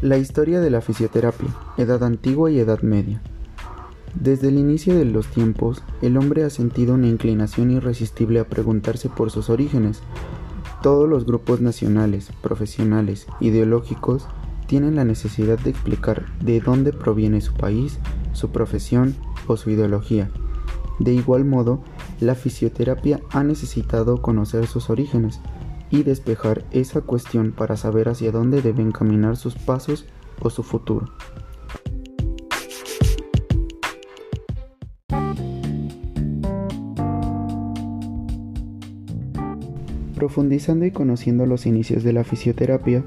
La historia de la fisioterapia, Edad Antigua y Edad Media. Desde el inicio de los tiempos, el hombre ha sentido una inclinación irresistible a preguntarse por sus orígenes. Todos los grupos nacionales, profesionales, ideológicos, tienen la necesidad de explicar de dónde proviene su país, su profesión o su ideología. De igual modo, la fisioterapia ha necesitado conocer sus orígenes, y despejar esa cuestión para saber hacia dónde deben caminar sus pasos o su futuro. Profundizando y conociendo los inicios de la fisioterapia,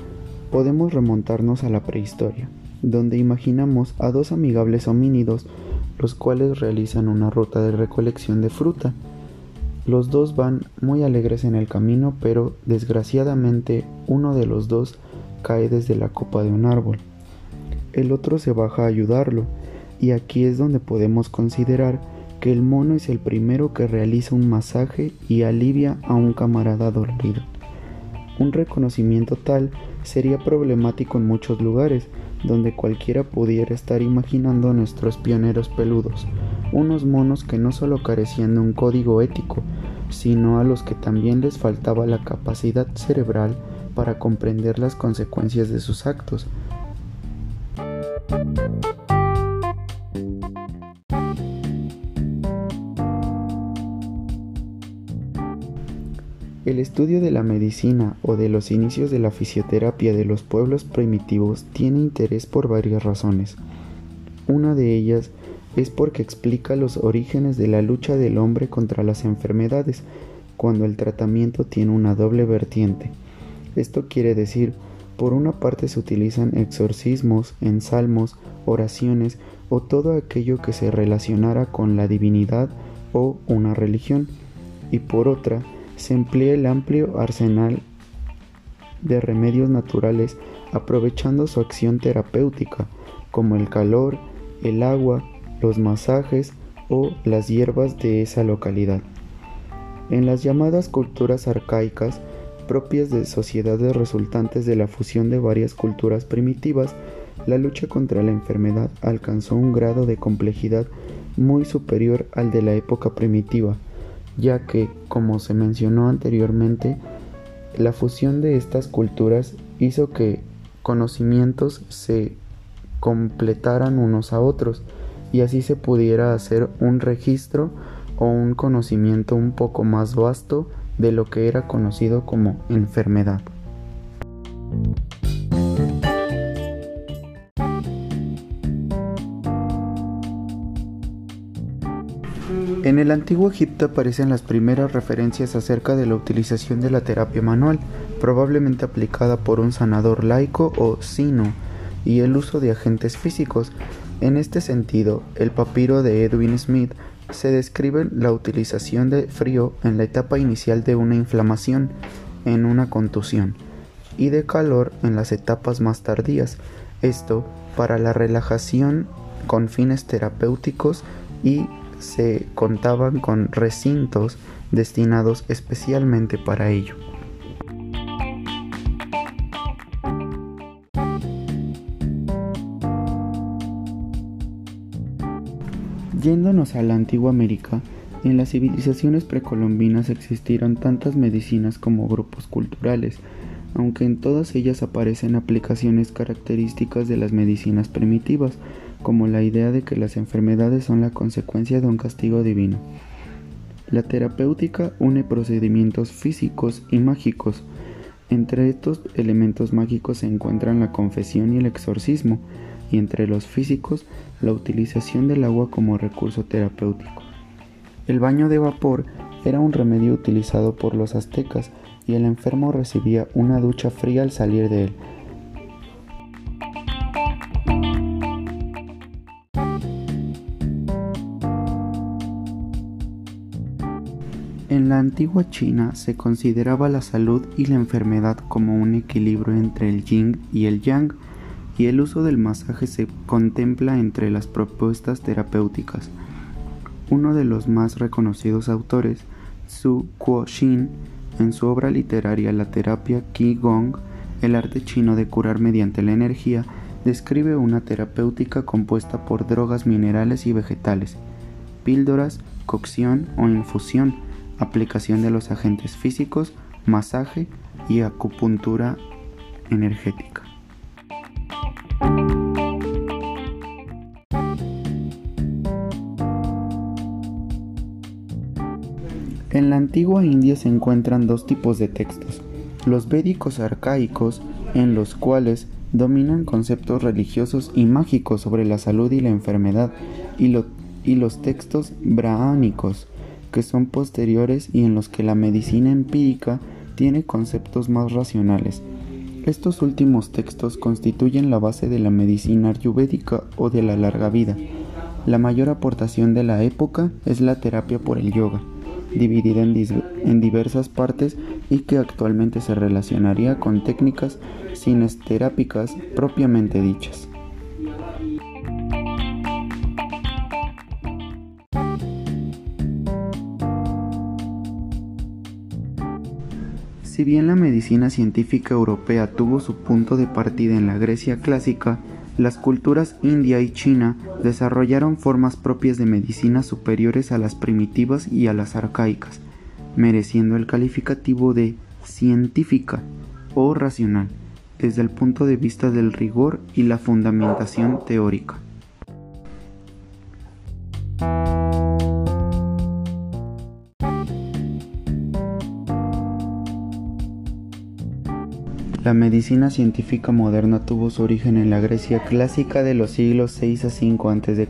podemos remontarnos a la prehistoria, donde imaginamos a dos amigables homínidos los cuales realizan una ruta de recolección de fruta los dos van muy alegres en el camino, pero desgraciadamente uno de los dos cae desde la copa de un árbol. El otro se baja a ayudarlo, y aquí es donde podemos considerar que el mono es el primero que realiza un masaje y alivia a un camarada dolorido. Un reconocimiento tal sería problemático en muchos lugares, donde cualquiera pudiera estar imaginando a nuestros pioneros peludos, unos monos que no solo carecían de un código ético, sino a los que también les faltaba la capacidad cerebral para comprender las consecuencias de sus actos. El estudio de la medicina o de los inicios de la fisioterapia de los pueblos primitivos tiene interés por varias razones. Una de ellas es porque explica los orígenes de la lucha del hombre contra las enfermedades, cuando el tratamiento tiene una doble vertiente. Esto quiere decir, por una parte se utilizan exorcismos, ensalmos, oraciones o todo aquello que se relacionara con la divinidad o una religión, y por otra se emplea el amplio arsenal de remedios naturales aprovechando su acción terapéutica, como el calor, el agua, los masajes o las hierbas de esa localidad. En las llamadas culturas arcaicas, propias de sociedades resultantes de la fusión de varias culturas primitivas, la lucha contra la enfermedad alcanzó un grado de complejidad muy superior al de la época primitiva, ya que, como se mencionó anteriormente, la fusión de estas culturas hizo que conocimientos se completaran unos a otros, y así se pudiera hacer un registro o un conocimiento un poco más vasto de lo que era conocido como enfermedad. En el antiguo Egipto aparecen las primeras referencias acerca de la utilización de la terapia manual, probablemente aplicada por un sanador laico o sino, y el uso de agentes físicos, en este sentido, el papiro de Edwin Smith se describe la utilización de frío en la etapa inicial de una inflamación, en una contusión, y de calor en las etapas más tardías, esto para la relajación con fines terapéuticos y se contaban con recintos destinados especialmente para ello. Yéndonos a la antigua América, en las civilizaciones precolombinas existieron tantas medicinas como grupos culturales, aunque en todas ellas aparecen aplicaciones características de las medicinas primitivas, como la idea de que las enfermedades son la consecuencia de un castigo divino. La terapéutica une procedimientos físicos y mágicos. Entre estos elementos mágicos se encuentran la confesión y el exorcismo, y entre los físicos la utilización del agua como recurso terapéutico. El baño de vapor era un remedio utilizado por los aztecas y el enfermo recibía una ducha fría al salir de él. En la antigua China se consideraba la salud y la enfermedad como un equilibrio entre el yin y el yang, y el uso del masaje se contempla entre las propuestas terapéuticas. Uno de los más reconocidos autores, Su Kuo-shin, en su obra literaria La terapia Qi Gong, el arte chino de curar mediante la energía, describe una terapéutica compuesta por drogas minerales y vegetales, píldoras, cocción o infusión, aplicación de los agentes físicos, masaje y acupuntura energética. En la antigua India se encuentran dos tipos de textos, los védicos arcaicos, en los cuales dominan conceptos religiosos y mágicos sobre la salud y la enfermedad, y, los textos brahmánicos, que son posteriores y en los que la medicina empírica tiene conceptos más racionales. Estos últimos textos constituyen la base de la medicina ayurvédica o de la larga vida. La mayor aportación de la época es la terapia por el yoga, dividida en, diversas partes y que actualmente se relacionaría con técnicas sinesterápicas propiamente dichas. Si bien la medicina científica europea tuvo su punto de partida en la Grecia clásica, las culturas india y china desarrollaron formas propias de medicina superiores a las primitivas y a las arcaicas, mereciendo el calificativo de científica o racional, desde el punto de vista del rigor y la fundamentación teórica. La medicina científica moderna tuvo su origen en la Grecia clásica de los siglos 6 a 5 a.C.,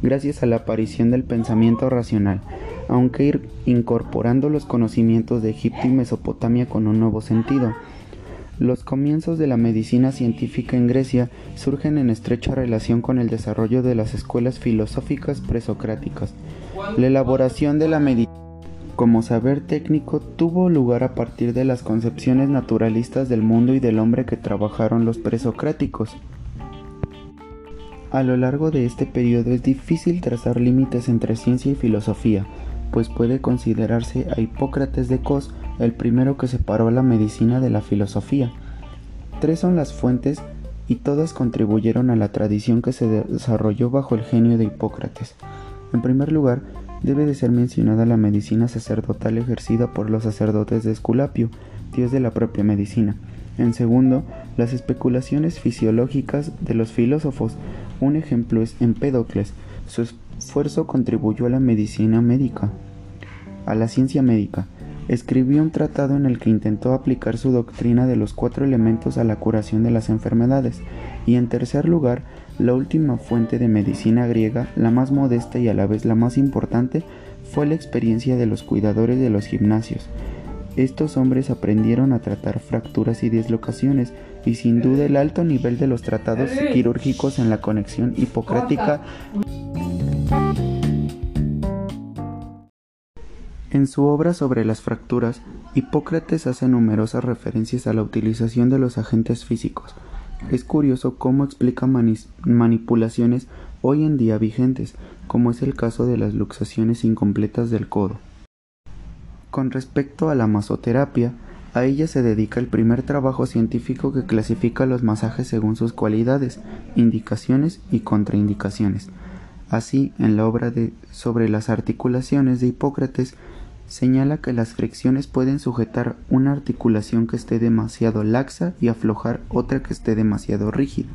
gracias a la aparición del pensamiento racional, aunque ir incorporando los conocimientos de Egipto y Mesopotamia con un nuevo sentido. Los comienzos de la medicina científica en Grecia surgen en estrecha relación con el desarrollo de las escuelas filosóficas presocráticas. La elaboración de la medicina como saber técnico tuvo lugar a partir de las concepciones naturalistas del mundo y del hombre que trabajaron los presocráticos. A lo largo de este periodo es difícil trazar límites entre ciencia y filosofía, pues puede considerarse a Hipócrates de Cos el primero que separó la medicina de la filosofía. Tres son las fuentes y todas contribuyeron a la tradición que se desarrolló bajo el genio de Hipócrates. En primer lugar, debe de ser mencionada la medicina sacerdotal ejercida por los sacerdotes de Esculapio, dios de la propia medicina. En segundo, las especulaciones fisiológicas de los filósofos. Un ejemplo es Empédocles. Su esfuerzo contribuyó a la medicina médica, a la ciencia médica. Escribió un tratado en el que intentó aplicar su doctrina de los cuatro elementos a la curación de las enfermedades. Y en tercer lugar, la última fuente de medicina griega, la más modesta y a la vez la más importante, fue la experiencia de los cuidadores de los gimnasios. Estos hombres aprendieron a tratar fracturas y dislocaciones y sin duda el alto nivel de los tratados quirúrgicos en la conexión hipocrática En su obra sobre las fracturas, Hipócrates hace numerosas referencias a la utilización de los agentes físicos, es curioso cómo explica manipulaciones hoy en día vigentes, como es el caso de las luxaciones incompletas del codo. Con respecto a la masoterapia, a ella se dedica el primer trabajo científico que clasifica los masajes según sus cualidades, indicaciones y contraindicaciones. Así, en la obra de sobre las articulaciones de Hipócrates señala que las fricciones pueden sujetar una articulación que esté demasiado laxa y aflojar otra que esté demasiado rígida.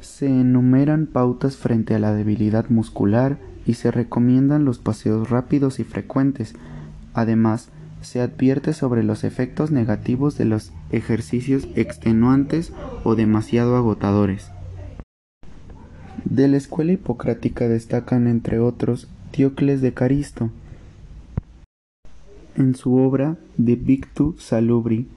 Se enumeran pautas frente a la debilidad muscular y se recomiendan los paseos rápidos y frecuentes. Además, se advierte sobre los efectos negativos de los ejercicios extenuantes o demasiado agotadores. De la escuela hipocrática destacan entre otros Diocles de Caristo, en su obra De Victu Salubri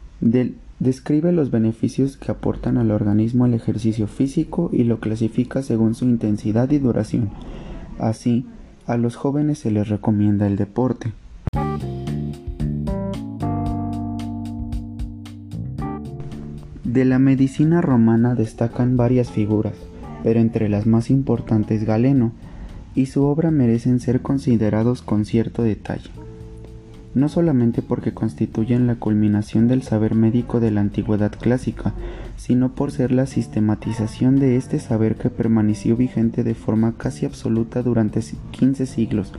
describe los beneficios que aportan al organismo el ejercicio físico y lo clasifica según su intensidad y duración. Así, a los jóvenes se les recomienda el deporte. De la medicina romana destacan varias figuras, pero entre las más importantes Galeno, y su obra merecen ser considerados con cierto detalle. No solamente porque constituyen la culminación del saber médico de la antigüedad clásica, sino por ser la sistematización de este saber que permaneció vigente de forma casi absoluta durante 15 siglos,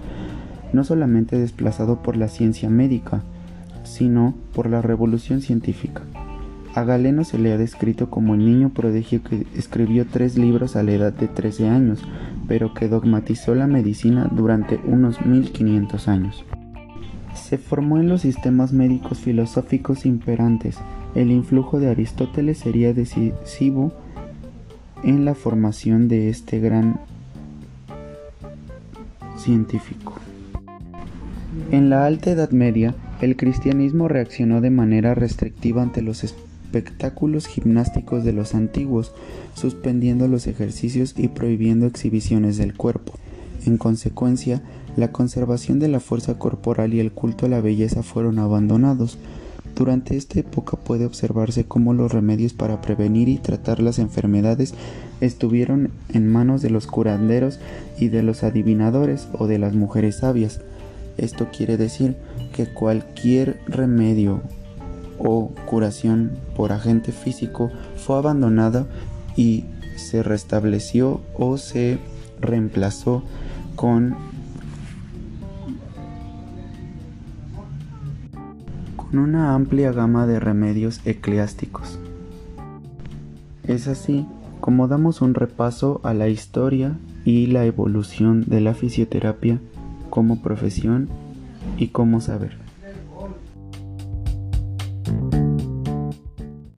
no solamente desplazado por la ciencia médica, sino por la revolución científica. A Galeno se le ha descrito como el niño prodigio que escribió tres libros a la edad de 13 años, pero que dogmatizó la medicina durante unos 1500 años. Se formó en los sistemas médicos filosóficos imperantes. El influjo de Aristóteles sería decisivo en la formación de este gran científico. En la Alta Edad Media, el cristianismo reaccionó de manera restrictiva ante los espectáculos gimnásticos de los antiguos, suspendiendo los ejercicios y prohibiendo exhibiciones del cuerpo. En consecuencia, la conservación de la fuerza corporal y el culto a la belleza fueron abandonados. Durante esta época puede observarse cómo los remedios para prevenir y tratar las enfermedades estuvieron en manos de los curanderos y de los adivinadores o de las mujeres sabias. Esto quiere decir que cualquier remedio o curación por agente físico fue abandonada y se restableció o se reemplazó con una amplia gama de remedios eclesiásticos. Es así como damos un repaso a la historia y la evolución de la fisioterapia como profesión y como saber.